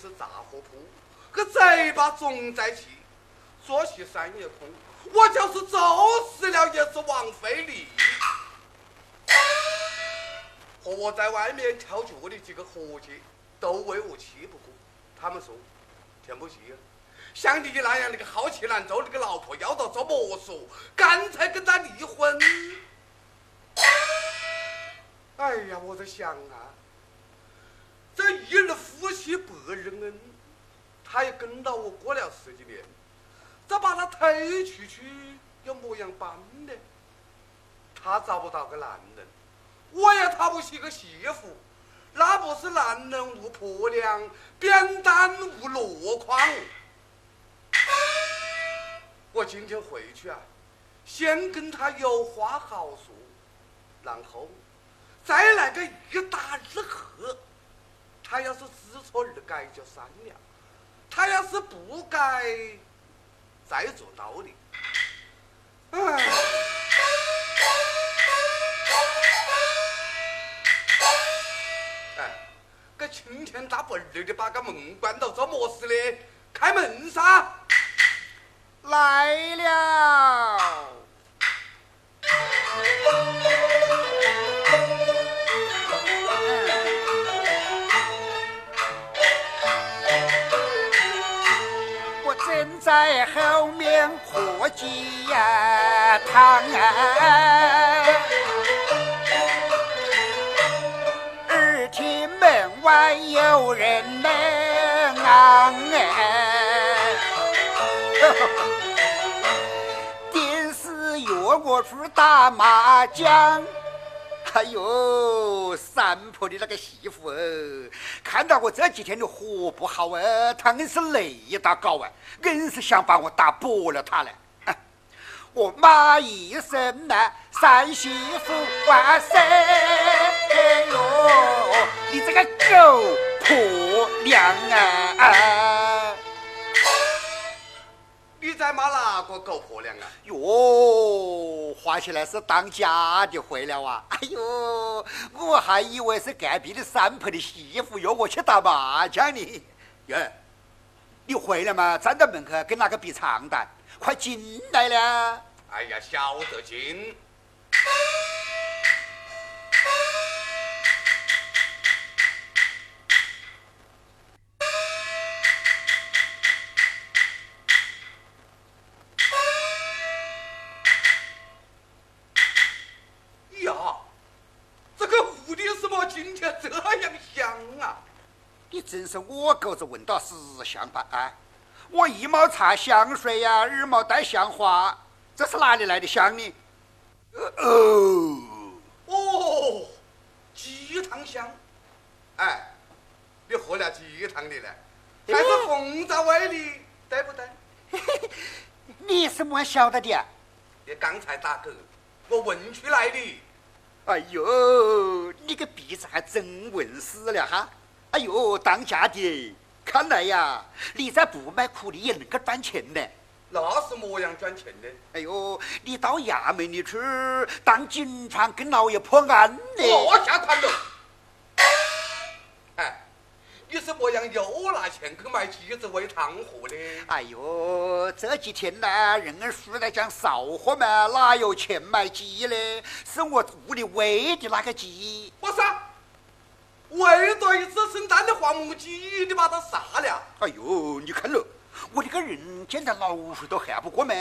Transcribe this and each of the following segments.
是杂货铺，个嘴巴总在气，做起三夜空，我就是揍死了也是枉费力。和我在外面跳脚的几个伙计都为我气不过，他们说：“田不济，像你那样那个好气难周那个老婆要到做么说？干脆跟他离婚。”哎呀，我在想啊。这一日夫妻百日恩，他也跟到我过了十几年，这把他推出去又么样办呢？他找不到个男人，我也讨不起个媳妇，那不是男人无婆娘，扁担无箩筐。我今天回去啊，先跟他有话好说，然后再来个一打二和。他要是知错而改就删了，他要是不改，再做道理。哎，哎，这青天大白日的把个门关到，做么事的？开门噻！来了。在后面喝鸡呀汤啊，耳听门外有人来啊，电视约我去打麻将。哎呦，三婆的那个媳妇哦，看到我这几天的活不好啊，她硬是累到搞啊，硬是想把我打薄了她了。我骂一声呐，三媳妇万岁！哎呦，你这个狗婆娘啊！你在骂哪个狗婆娘啊？哟，话起来是当家的回了啊！哎呦，我还以为是隔壁的三婆的媳妇约我去打麻将呢。耶，你回来嘛？站在门口跟哪个比长短？快进来了！哎呀，晓得进。真是我狗子闻到死香吧啊！我一毛擦香水呀，二毛带香花，这是哪里来的香呢？哦哦，鸡汤香！哎，你喝了鸡汤的呢？还是红枣味的，对不对？你是么晓得的？你刚才打嗝，我闻出来的。哎呦，你个鼻子还真闻死了哈！哎呦，当家的，看来呀，你再不卖苦力也能够赚钱呢。那是么样赚钱的？哎呦，你到衙门里去当警察，跟老爷破案呢。我下团了。哎，你是么样又拿钱去买鸡子喂汤喝的？哎呦，这几天呢，人儿叔在讲少货嘛，哪有钱买鸡呢？是我屋里喂的那个鸡。我啥？为了一只生蛋的黄母鸡，你把它杀了？哎呦，你看了，我这个人见到老鼠都吓不过嘛，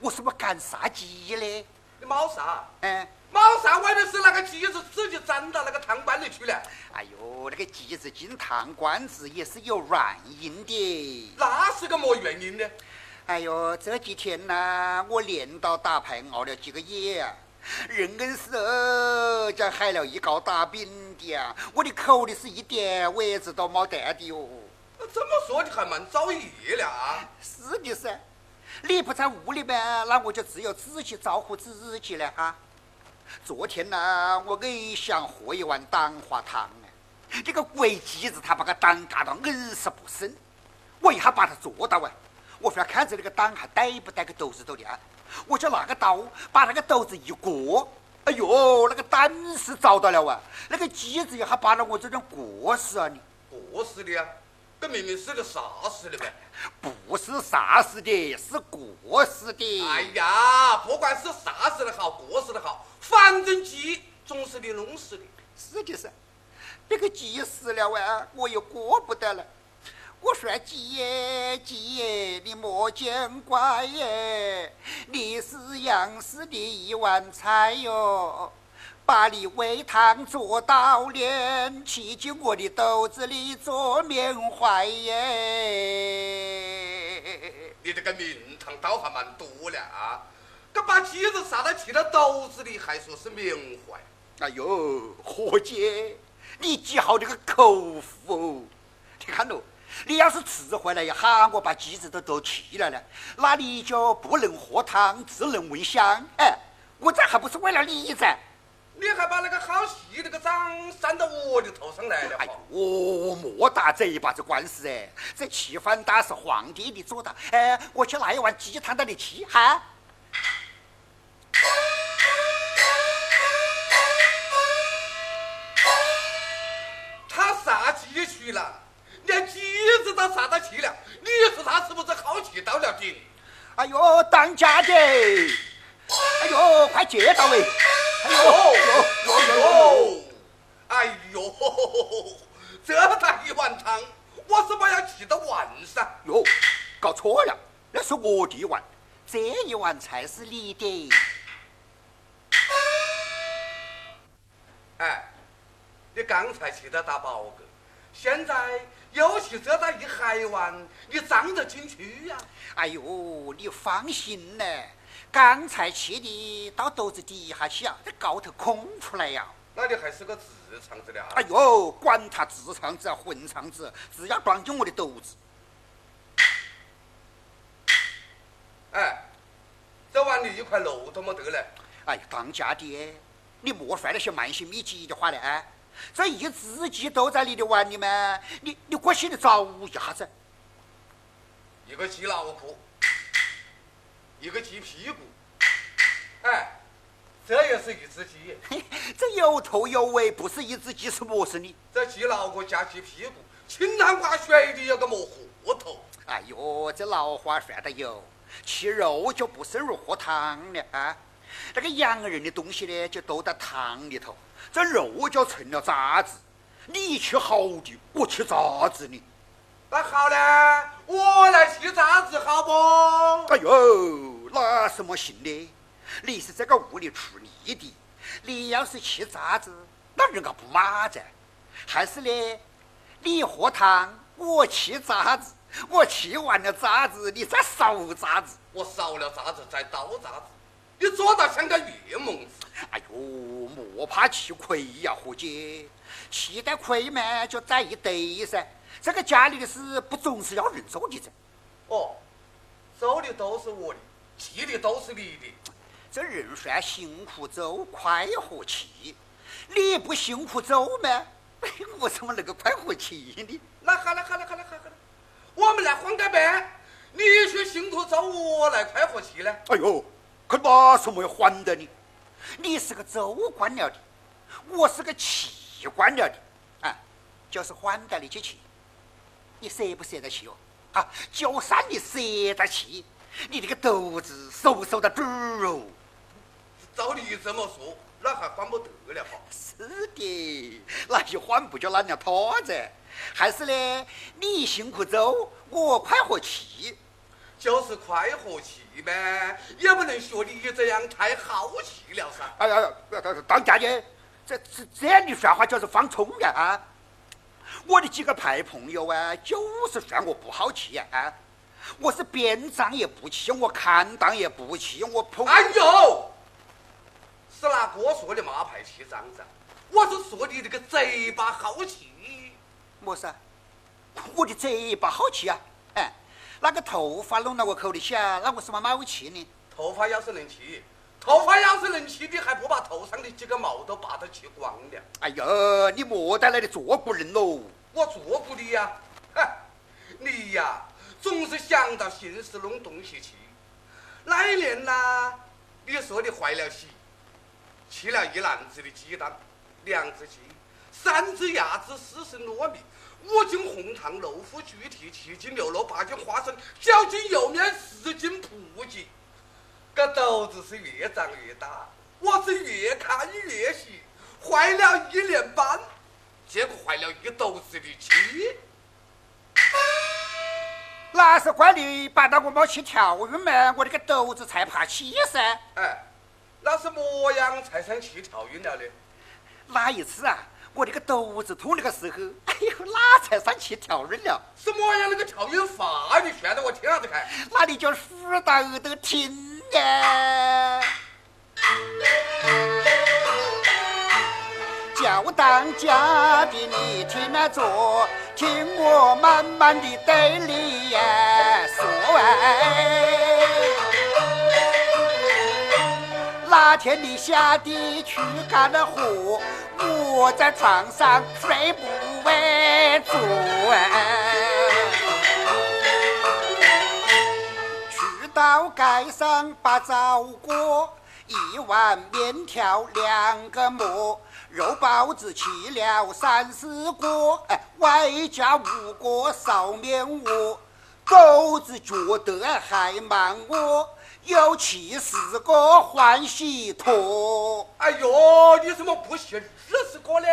我是不敢杀鸡嘞。你冇杀？哎，冇杀，为的是那个鸡子自己钻到那个汤罐里去了。哎呦，那个鸡子进汤罐子也是有原因的。那是个么原因呢？哎呦，这几天呢，我连到打牌熬了几个夜啊。人硬是哦，叫害了一高大饼的啊！我的口里是一点位置都没得的哟。这么说你还蛮造业了啊？是的噻。你不在屋里面，那我就只有自己招呼自己了哈。昨天呢，我硬想喝一碗蛋花汤呢，这个鬼机子他把个蛋嘎到硬是不生，我一下把他捉到啊！我非要看着那个蛋还带不带个豆子头的啊！我就拿个刀把那个斗子一割，哎呦，那个胆是找到了啊！那个鸡子一下把了我这种过死啊你！过死的啊！这明明是个杀死的呗！不是杀死的，是过死的。哎呀，不管是杀死的好，过死的好，反正鸡总是你弄死的。是的噻，这个鸡死了啊，我又过不得了。我说鸡耶，鸡耶，你莫见怪耶，你是杨氏的一碗菜哟。把你煨汤做到脸，沏进我的肚子里做缅怀耶。你这个名堂倒还蛮多了啊！这把鸡子杀到沏到肚子里，还说是缅怀。哎呦，何姐，你记好这个口福！你看喽，你要是迟回来一喊我把鸡子都都沏了呢，那你就不能喝汤，只能闻香。哎，我这还不是为了你噻？你还把那个好戏那个账扇到我的头上来了！哎呦，莫打这一把子官司哎！这气反打是皇帝的做的。哎，我去拿一碗鸡汤到你沏哈。他杀鸡去了，连鸡子都杀到齐了。你说他是不是好气到了顶？哎呦，当家的！哎呦，快接到喂！哎呦呦呦！哎呦，这大一碗汤，我怎么要气到晚上。哟，搞错了，那是我的碗，这一碗才是你的。哎，你刚才沏的大宝哥，现在又沏这大一海湾，你脏得进去呀？哎呦，你放心呢。刚才去的到肚子底下去啊，这高头空出来呀。那你还是个直肠子的啊？哎呦，管他直肠子啊混肠子，只要装进我的肚子。哎，这碗里一块肉都没得嘞。哎，当家的，你莫说那些慢性秘籍的话了啊！这一只鸡都在你的碗里面，你你过心里找一下子。一个鸡脑壳。一个鸡屁股，哎，这也是一只鸡。这有头有尾，不是一只鸡是么事的？这鸡脑壳加鸡屁股，清汤挂水的有个么货头？哎呦，这老话说的有，吃肉就不胜如喝汤了啊！那个洋人的东西呢，就都在汤里头，这肉就成了渣子。你吃好的，我吃渣子的。那好嘞，我来吃渣子，好不？哎呦，那什么行的？你是这个屋里出力的，你要是吃渣子，那人家不骂噻。还是呢，你喝汤，我吃渣子，我吃完了渣子，你再烧渣子，我烧了渣子再倒渣子，你做到像个月梦子。哎呦，莫怕吃亏呀，伙计，吃点亏嘛，就攒一堆噻。这个家里的事不总是要人做的噻？哦，做的都是我的，气的都是你的。这人算辛苦走，快活气。你不辛苦走吗？我怎么能够快活气呢？那好了好了好了好了，我们来换个班，你去辛苦做，我来快活气呢？哎呦，可哪什么要还的你？你是个州官了的，我是个气官了的，啊，就是还得你去气。你舍不舍得去哦？啊，就算你舍得去，你这个肚子瘦瘦的猪哦。照你这么说，那还还不得了哈？是的，那就还不就烂了他子？还是呢？你辛苦走，我快活气，就是快活气呗，也不能学你这样太好气了噻。哎呀，当家的，这这这样的说话就是放冲呀啊！我的几个牌朋友啊，就是算我不好气啊！我是边仗也不气，我看当也不气，我捧。哎呦，是哪个说的马牌气仗子？我是说你这个嘴巴好气。么事？我的嘴巴好气啊！哎，那个头发弄到我口里去啊，那我什么冒气呢？头发要是能气，头发要是能气，你还不把头上的几个毛都拔得气光了？哎呦，你莫在那里做古人喽！我做过你呀，哼，你呀，总是想到心事弄东西去。那一年呐，你说你坏了喜，吃了一篮子的鸡蛋、两只鸡、三只鸭子、四十糯米、五斤红糖、六副猪蹄、七斤牛肉、八斤花生、九斤油面、十斤脯鸡。这肚子是越长越大，我是越看越喜，坏了一年半，结果坏了一肚子的气。那是怪你把那个没去跳晕嘛，我那个肚子才怕气噻。哎，那是么样才算气跳晕了的？哪一次啊，我那个肚子痛那个时候，哎呦，那才算去跳晕了？什么样那个跳晕法？你说的我听下子看。那你就说到都听。呀，叫当家的你听那着，听我慢慢的对你呀说哎。那天你下地去干了活，我在床上睡不稳坐哎。到街上把枣果，一碗面条两个馍，肉包子。吃了三四个，哎，外加五个臊面窝，狗子。觉得还忙我，有七四个欢喜托。哎呦，你怎么不写二十个呢？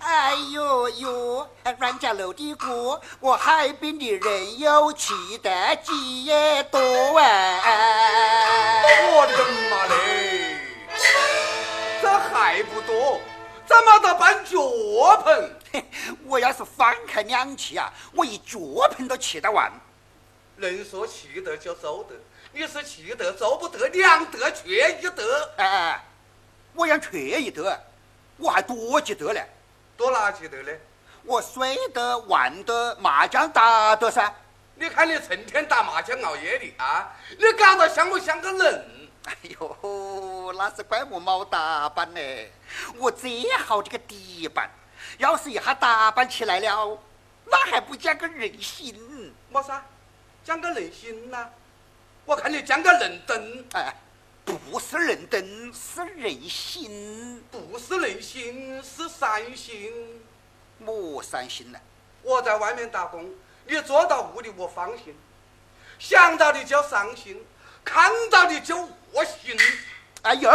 哎呦呦，阮家楼的锅，我海边的人有气得几也多哎！我的个妈嘞，这还不多，怎么得搬脚盆？我要是放开两气啊，我一脚盆都气得完。能说气得就走得，你是气得做不得，两得缺一得。哎，我要缺一德，我还多几得呢。多哪几得呢？我睡得、玩得、麻将打得噻。你看你成天打麻将熬夜的啊，你搞得像不像个人？哎呦，那是怪我没打扮呢。我这好这个底板，要是一下打扮起来了，那还不讲个人心？么啥？讲个人心呐？我看你讲个人灯。哎。不是人灯，是人心；不是人心，是三心。莫三心呢？我在外面打工，你坐到屋里我放心，想到你就伤心，看到你就恶心。哎呦，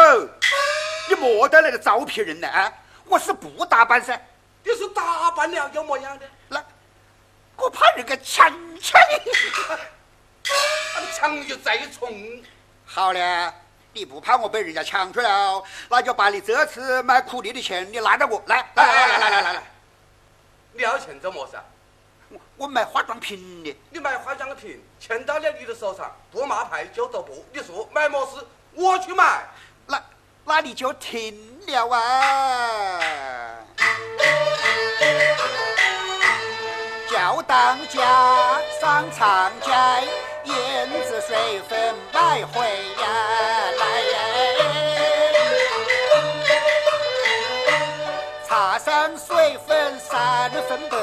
你莫得那个招皮人呢啊！我是不打扮噻。你是打扮了又么样的？那我怕人家抢抢。那抢你再重。好了，你不怕我被人家抢去了，那就把你这次买苦力的钱你拿着我来，来来来来来来来，你要钱做么事？我买化妆品的，你买化妆品，钱到了你的手上，不骂牌就走不。你说买么事，我去买，那那你就停了啊！叫当家上长街。胭脂水粉买回呀来，擦上水粉三分白，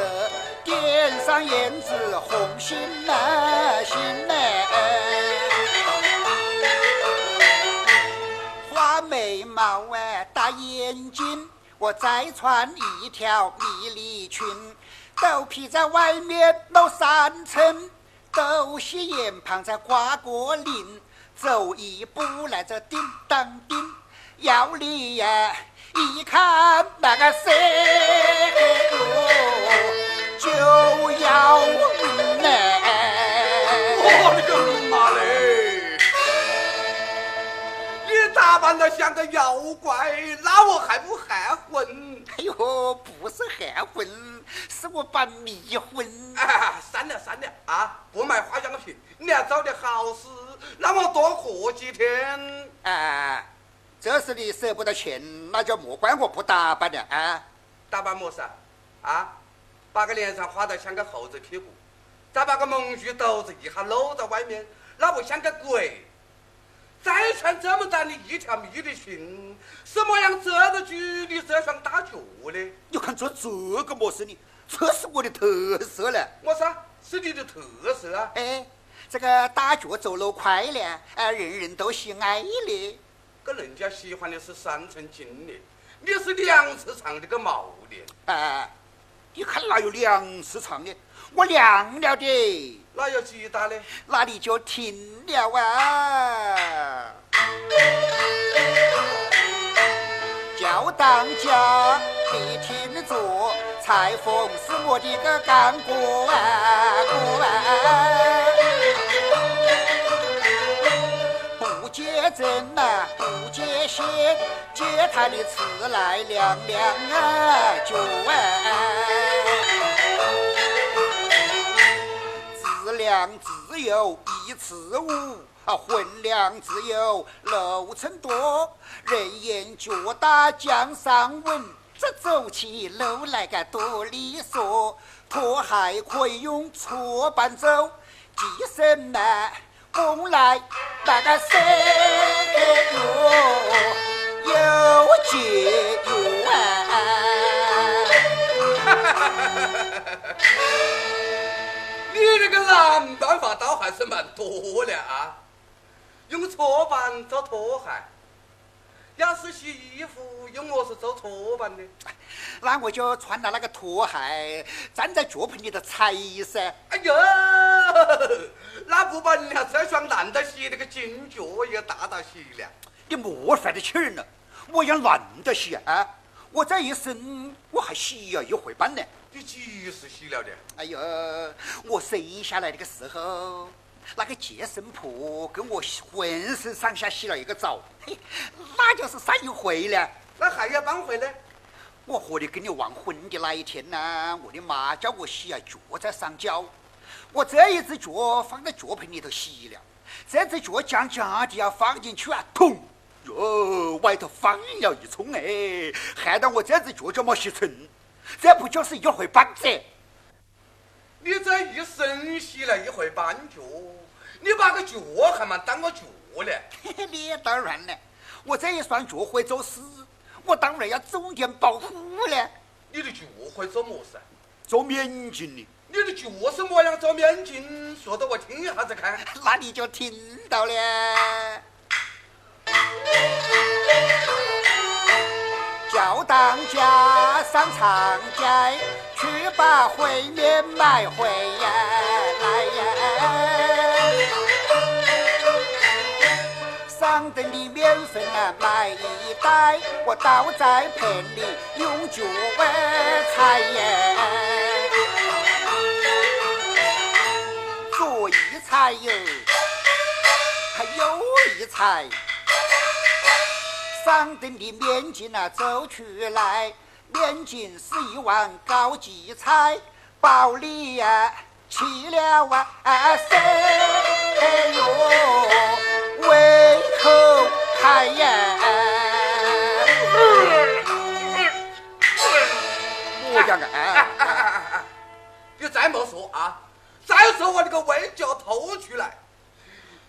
点上胭脂红心来心来，画眉毛哎大眼睛，我再穿一条迷你裙。豆皮在外面露三层，都是眼旁在挂个铃，走一步来这叮当叮，要你呀一看那个色就要晕嘞打扮得像个妖怪，那我还不含混？哎呦，不是含混。是我把迷魂。啊，算了算了啊，不买化妆品，你要找点好事，那我多活几天。啊，这是你舍不得钱，那就莫怪我不打扮了啊。打扮么事啊？啊，把个脸上画得像个猴子屁股，再把个蒙具斗子一下搂在外面，那不像个鬼？再穿这么短的一条密的裙，什么样遮得住你这双大脚呢？你看做这个么事呢？这是我的特色了。我说是你的特色啊！哎，这个大脚走路快呢，哎，人人都喜爱的。可人家喜欢的是三寸金的，你是两尺长的个毛的。哎，你看哪有两次长的？我亮了的。哪有几大呢？那你就停了啊！叫当家，你听着，裁缝是我的个干哥啊，哥啊！不接针呐，不接线，接他的词来凉凉啊，就啊！量只有一尺五，啊，混量只有六寸多。人言脚大江上稳，这走起路来个多利索。拖鞋可以用搓板走，系绳呢，弓来那个绳你那个男办法倒还是蛮多的啊，用搓板做拖鞋，要是洗衣服用么是做搓板呢？那我就穿了那个拖鞋，站在脚盆里头踩噻。哎呦，那不把人家这双烂到洗那个金脚也大到洗了？你莫犯得气儿了，我要烂到洗啊！我这一生我还洗了一回半呢。你几时洗了的？哎呦，我生下来那个时候，那个接生婆跟我浑身上下洗了一个澡，嘿，那就是上一回了。那还要半回呢？我和你跟你完婚的那一天呢，我的妈叫我洗啊脚在上脚，我这一只脚放在脚盆里头洗了，这只脚将将的要放进去啊，痛哟，外头放了一冲哎，害得我这只脚脚没洗成。这不就是一回半子？你这一生洗了一回半脚，你把个脚还蛮当个脚呢？你当然了，我这一双脚会做事，我当然要重点保护了。你的脚会做么事？做面筋的。你的脚是么样做面筋？说的我听一下子看。那你就听到了。叫当家上长街去把烩面买回来呀！上等的面粉啊，买一袋，我倒在盆里用脚踩呀，左一踩哟，还右一踩。上等的面筋啊，走出来，面筋是一碗高级菜，包里呀吃了哇塞，哎呦，胃口开呀！我讲啊，你再莫说啊，再说我那个胃就要吐出来，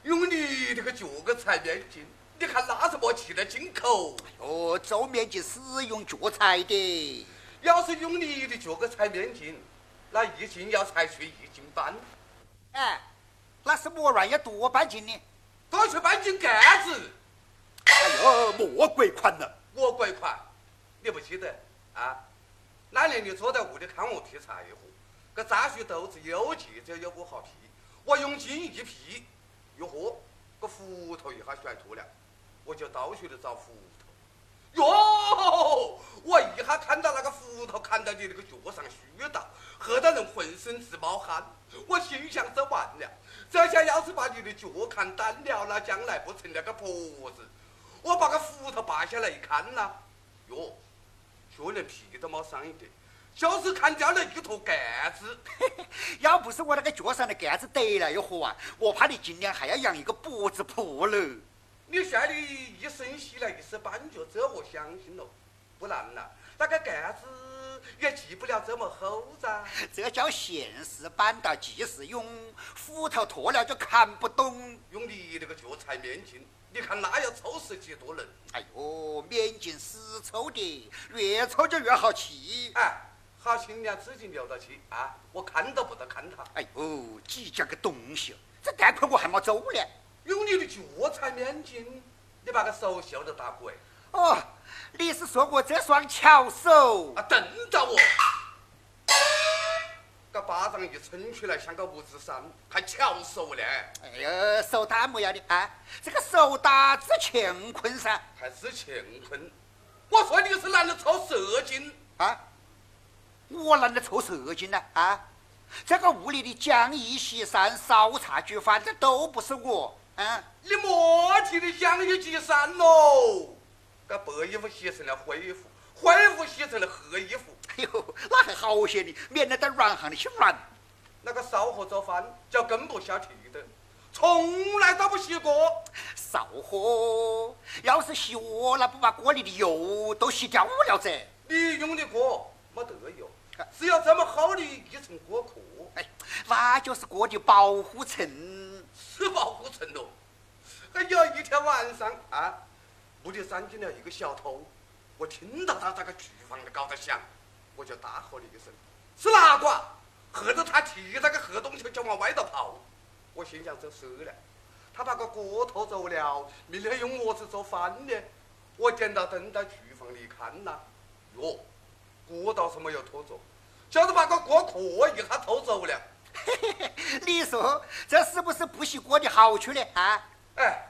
用你这个脚个踩面筋。你看那是么气得进口？哦，做面筋是用脚踩的。要是用你的脚去踩面筋，那一斤要踩去一斤半。哎，那是么玩意多半斤呢？多去半斤盖子。哎呦，莫鬼款了。我鬼款，你不记得啊？那年你坐在屋里看我劈柴火，个杂树豆子又急着又不好劈，我用劲一劈，哟呵，个斧头一下甩脱了。我就到处的找斧头，哟！我一下看到那个斧头砍到你那个脚上虚到，吓得人浑身直冒汗。我心想：这完了，这下要是把你的脚砍断了，那将来不成了个婆子。我把个斧头拔下来一看呐，哟，就连皮都没伤一点，就是砍掉了一坨盖子。要不是我那个脚上的盖子得了一盒啊，我怕你今年还要养一个脖子破了。你说你一生洗了一时半脚，这我相信了。不然呐，那个盖子也系不了这么厚噻。这叫现世板道即时用，斧头脱了就砍不动。用你那个脚踩面筋，你看那要抽死几多人？哎呦，面筋死抽的，越抽就越好气。哎，好心娘自己留到去啊！我看都不得看他。哎呦，计较个东西，这贷款我还没走呢。用你的脚踩面筋，你把个手笑得打鬼。哦，你是说我这双巧手？啊，瞪着我！个巴掌一撑出来像个五指山，还巧手呢？哎呀，手打么样的啊？这个手打治乾坤噻，还是乾坤？我说你是懒得抽蛇精啊？我懒得抽蛇精呢？啊？这个屋里的讲义、洗衫、烧茶、煮饭，这都不是我。嗯，你莫提的讲义、洗衫喽。把白衣服洗成了灰衣服，灰衣服洗成了黑衣服。哎呦，那还好些的，免得在软行里去软。那个烧火做饭叫跟不下去的，从来都不洗锅。烧火要是洗锅，那不把锅里的油都洗掉了噻？你用的锅没得油，只有这么厚的一层锅壳。哎，那就是锅的保护层。是保护层喽。还有一天晚上啊。屋里闪进了一个小偷，我听到他那个厨房里搞得响，我就大喝了一声：“是哪个？”吓得他提那个黑东西就往外头跑。我心想：这死了，他把个锅偷走了，明天用么子做饭呢？我点到灯到厨房里看呐，哟，锅倒是没有偷走，就是把个锅壳一下偷走了。你说这是不是不洗锅的好处呢？啊？哎。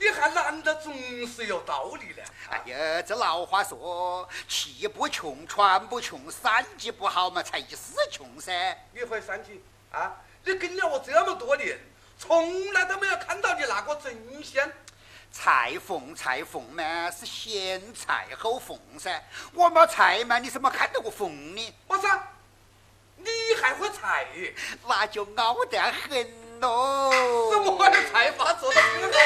你还懒得总是有道理呢。哎呀，这老话说，气不穷，穿不穷，三级不好嘛，才一时穷噻。你会三级啊？你跟了我这么多年，从来都没有看到你拿过针线。裁缝，裁缝嘛，是先裁后缝噻。我没裁嘛，你怎么看到过缝呢？我说，你还会裁？那就熬得很。喽，怎么的菜法做的挺好的？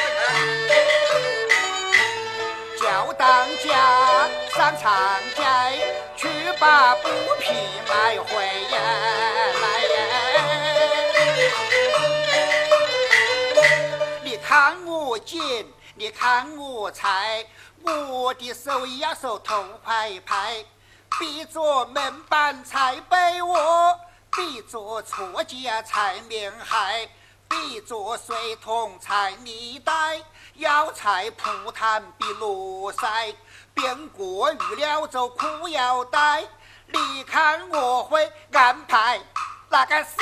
叫当家上长街去把布匹买回来你看我剪，你看我裁，我的手呀手痛快拍，比着门板裁被窝，比着错架裁棉鞋。比着水桶踩泥袋，要踩蒲坛比罗塞，变过预料就裤腰带。你看我会安排那个谁？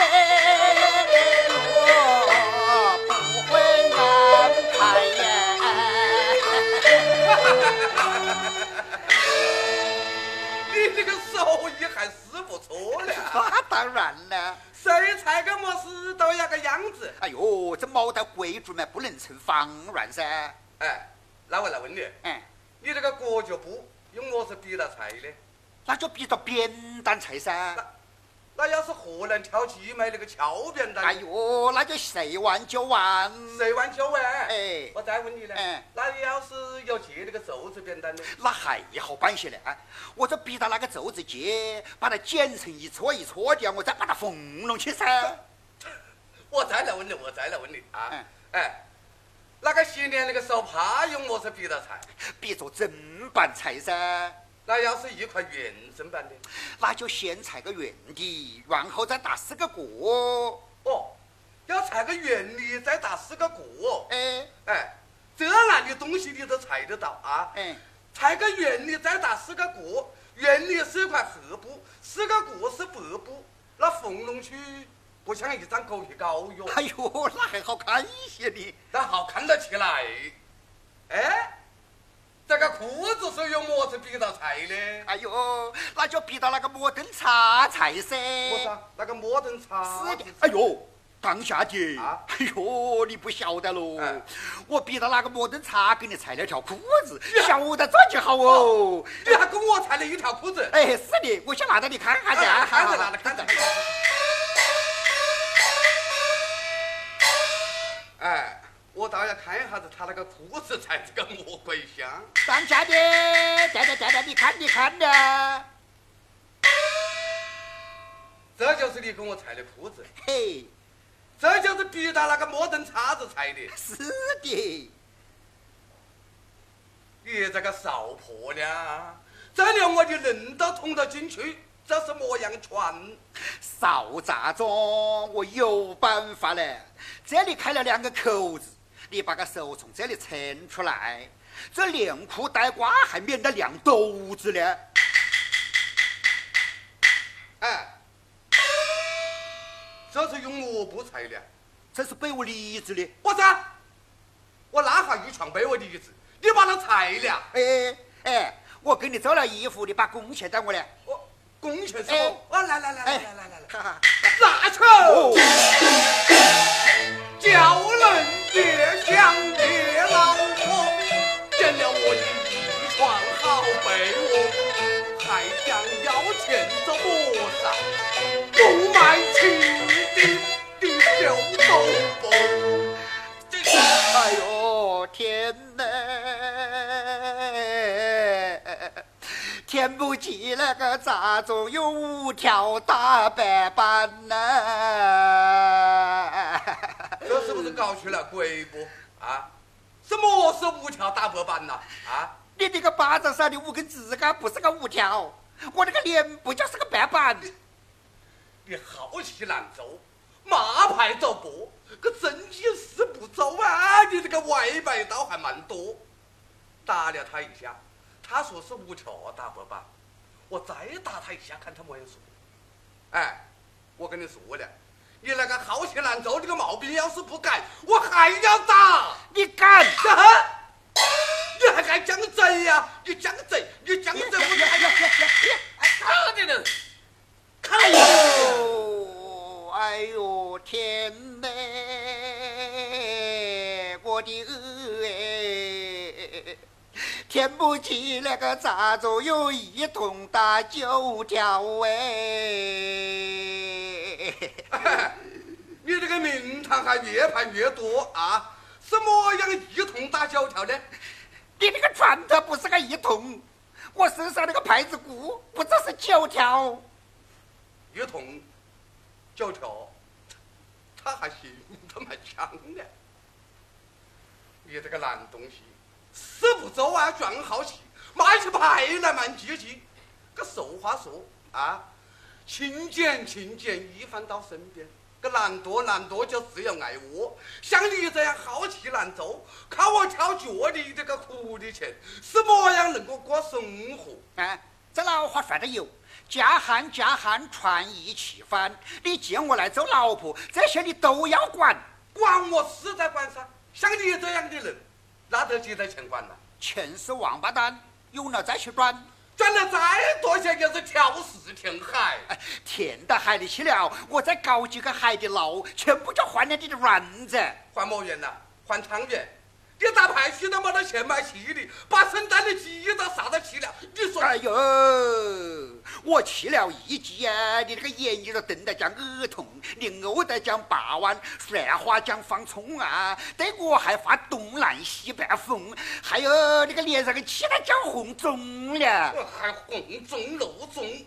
我不会安排呀。你 这个手艺还是不错的。那当然了。谁裁个么事都要个样子。哎呦，这毛到贵族嘛，不能成方圆噻。哎，那我来问你，嗯，你这个裹脚布用么子比了裁的？那就比到扁担裁噻。那要是河南挑起买那个翘扁担？哎呦，那就十万九万。十万九万？哎，我再问你呢？嗯，那你要是要借那个皱子扁担呢？那还好办些呢。啊，我这逼到那个皱子结，把它剪成一撮一撮的，我再把它缝拢起噻。我再来问你，我再来问你啊！哎，那个新年那个手帕用么子比到裁？比着整板裁噻。那要是一块圆正版的，那就先裁个圆的，然后再打四个角。哦，要裁个圆的，再打四个角。哎哎，这样的东西你都裁得到啊？哎，裁个圆的，再打四个角，圆的是一块黑布，四个角是白布，那缝拢去不像一张狗皮膏药。哎呦，那还好看一些的，那好看得起来。哎。这个裤子是用么子比到菜的？哎呦，那就比到那个摩登茶菜噻。那个摩登茶。是的。哎呦，当下姐。啊。哎呦，你不晓得喽。我比到那个摩登茶给你裁了条裤子，晓得这就好哦。你还给我裁了一条裤子？哎，是的，我想拿着你看下子。看着，拿着，看着。哎。我倒要看一下子他那个裤子才是个魔鬼香。当家的，带带带带，你看你看的。这就是你给我裁的裤子，嘿，这就是逼到那个摩登叉子裁的。是的，你这个少婆娘，这连我的人都捅得进去，这是么样穿？少杂种，我有办法了。这里开了两个口子，你把个手从这里伸出来，这连裤带褂还免得晾肚子呢。哎，这是用抹布裁的。这是被我梨子的。我操！我拉下一床被窝梨子，你把它裁了。哎哎，我给你做了衣服，你把工钱给我来。我工钱是哎我。啊，来来来来哎来来来来，哈哈。拿去！叫人爹想爹老婆，见了我的一床好被窝，还想要钱做磨砂，不卖情的的小豆腐。这哎呦天哪！天不济那个杂种有五条大白板呐、这是不是搞出了鬼不？啊？什么是五条大白板呐？啊？你这个巴掌上的五根指甲不是个五条，我这个脸不就是个白板？你好气难走，马牌走波，可正经事不走啊！你这个歪白刀还蛮多。打了他一下，他说是五条大白板，我再打他一下，看他么样说。哎，我跟你说了，你那个好气难走这个毛病要是不改，我还要打。你敢？啊！你还敢讲贼呀、你讲贼，你讲贼，我就还要看的人，看哎我。呦，哎呦，天哪！我的儿哎！天不起那个杂种有一桶打九条哎！你这个名堂还越盘越多啊！什么样一桶打九条呢？你这个船头不是个一桶，我身上那个牌子鼓不只是九条。一桶九条，他还行，他蛮强的。你这个烂东西，死不走啊，装好气，买起牌来蛮积极。个俗话说啊，勤俭勤俭，一饭到身边。个懒惰懒惰就是要挨饿，像你这样好气难做，靠我挑脚的这个苦的钱，是么样能够过生活？啊，这老话说的有，家汉家汉传一起翻。你见我来做老婆，这些你都要管。管我是在管噻，像你这样的人，哪得几代钱管呢？钱是王八蛋，有了再去赚。赚了再多钱就是挑事填海。哎，填到海里去了，我再搞几个海底捞，全部就换了你的院子。换么圆呐？换汤圆。你打牌去都没得钱买气的，把生蛋的鸡都杀到齐了。你说，哎呦，我去了一季啊！你这个眼睛都瞪得像耳筒，你呕得像八碗，说话像放葱啊！对我还发东南西北风，还有你个脸上个气得像红肿了。我还红肿肉肿，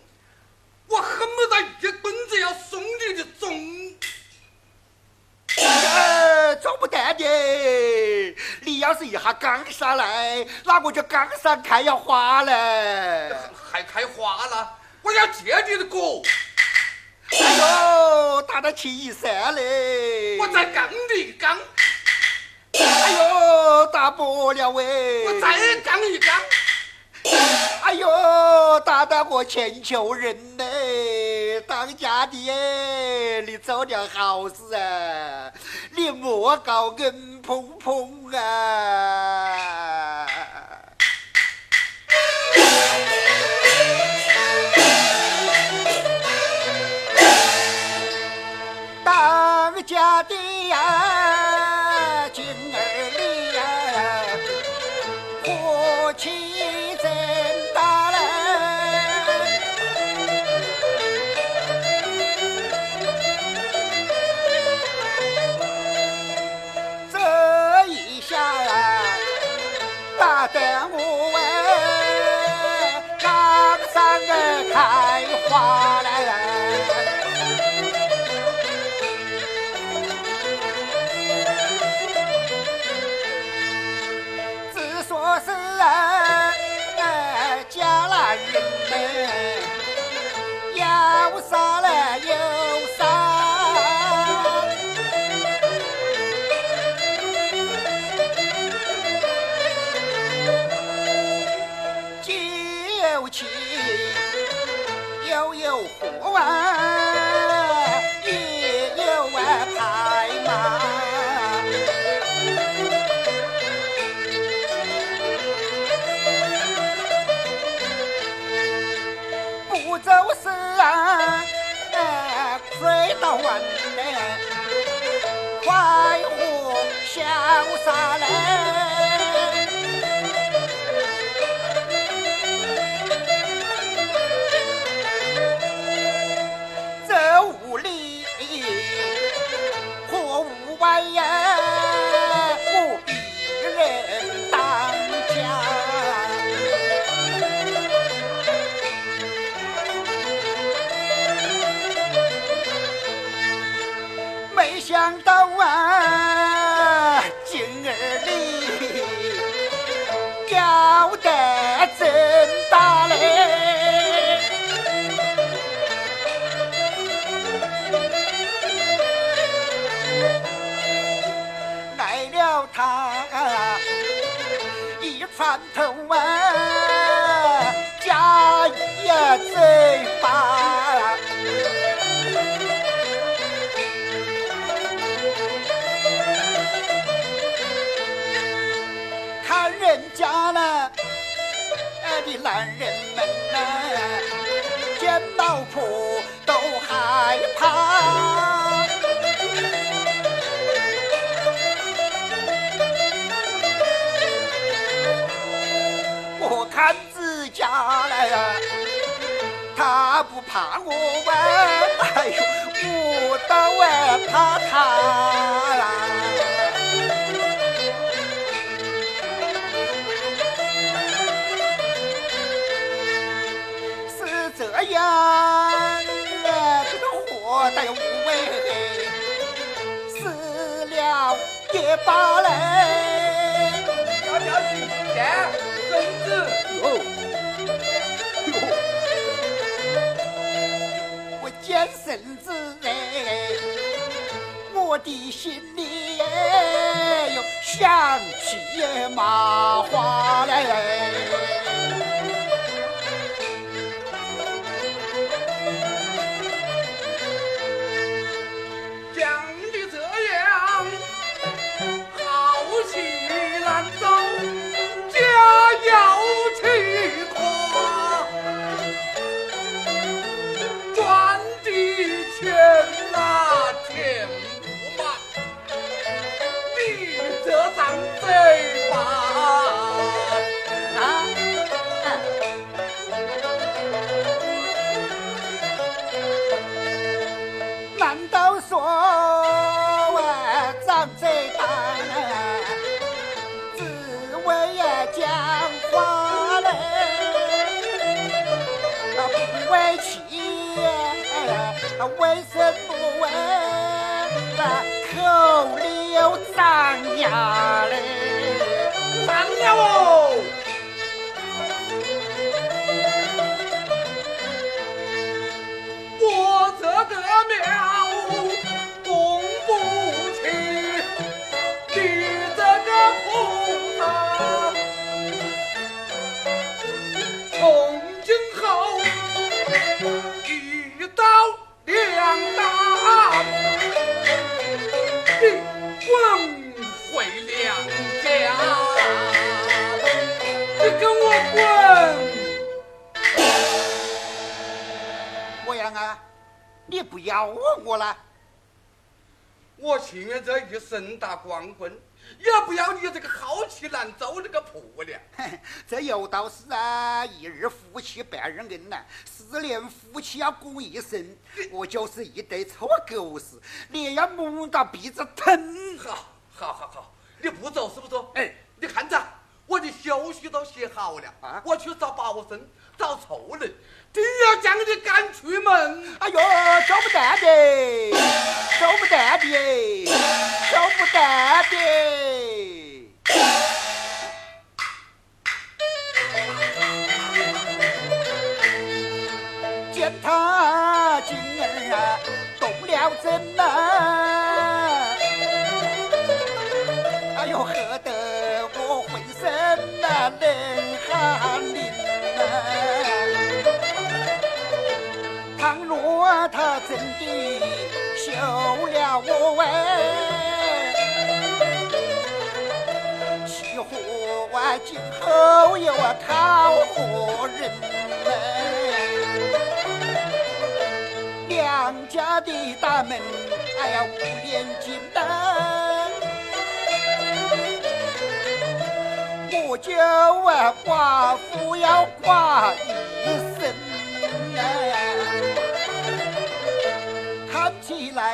我恨不得一棍子要送你的钟。呃，做不得的，你要是一下刚上来，那我就刚上开要花了。还开花了，我要借你的锅，哎呦，打得起一山嘞！我再刚你一刚，哎呦，打不了喂！我再刚一刚。哎呦，大大我千秋人呢！当家的耶，你做点好事啊！你莫搞硬碰碰啊！当家的呀，汉子家来呀，他不怕我哇，哎呦，我倒哎怕他。呀，这个活得无为，死了也罢嘞。要要去见哟，我见孙子哎，我的心里哎哟想起麻花来。我我了，我情愿这一生打光棍，也不要你这个好气难周那个婆娘。这有道是啊，一日夫妻百日恩呐，十年夫妻要过一生。我就是一对臭狗屎，你也要摸到鼻子疼。好，好，好，好，你不走是不是？哎，你看着，我的休息都写好了，啊，我去找保生，找仇人。定要将你赶出门！哎呦，走不得的，走不得的，走不得的。见他今儿啊动了真呐，真的休了我哎，起火啊，今后又要讨何人呢？娘家的大门，哎呀，五连金灯。酒啊，寡妇要寡一生看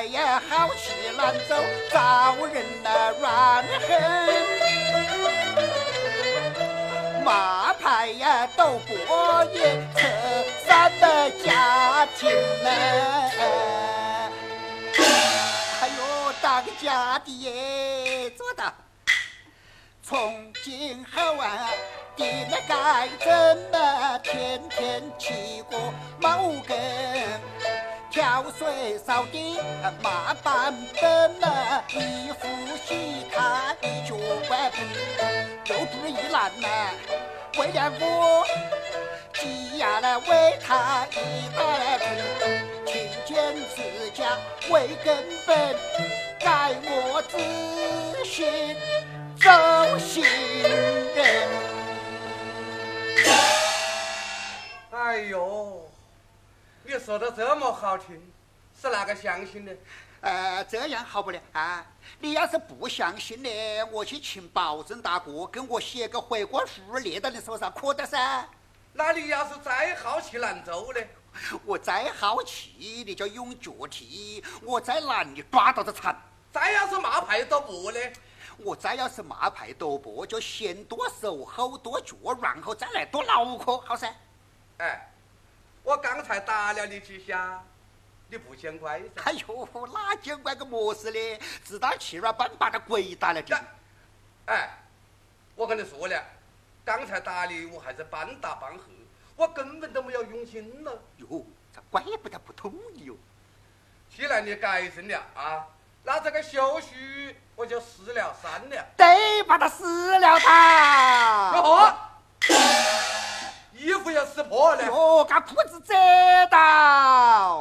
来呀，好气难走，招人呐怨恨。马牌呀，都过也扯散的家庭呢。哎呦，当家的耶，做到。从今后啊，的那该怎么天天起过茅根，挑水扫地抹板凳嘛，衣服洗他一脚板盆，又不一难呐，为了我挤压了为他一大盆，勤俭持家为根本，该我自信。走心人。哎呦，你说的这么好听，是哪个相信的？呃，这样好不了啊！你要是不相信呢，我去请保证大哥跟我写个悔过书列到你手上，可得噻。那你要是再好气难做呢？我再好气，你就用脚踢；我再难，你抓到这铲。再要是骂牌赌博呢？我再要是骂牌赌博，就先剁手后剁脚，然后再来剁脑壳，好噻。哎，我刚才打了你几下，你不见怪噻？哎呦，哪见怪个么事呢？知道气软板把他鬼打了的。哎，我跟你说了，刚才打你我还是半打半喝，我根本都没有用心了。哟，这怪不得不同意哟。既然你改正了啊，那这个休息。我就撕了删了，得把他撕了他。哟呵，衣服要撕破了。哟，把裤子折到。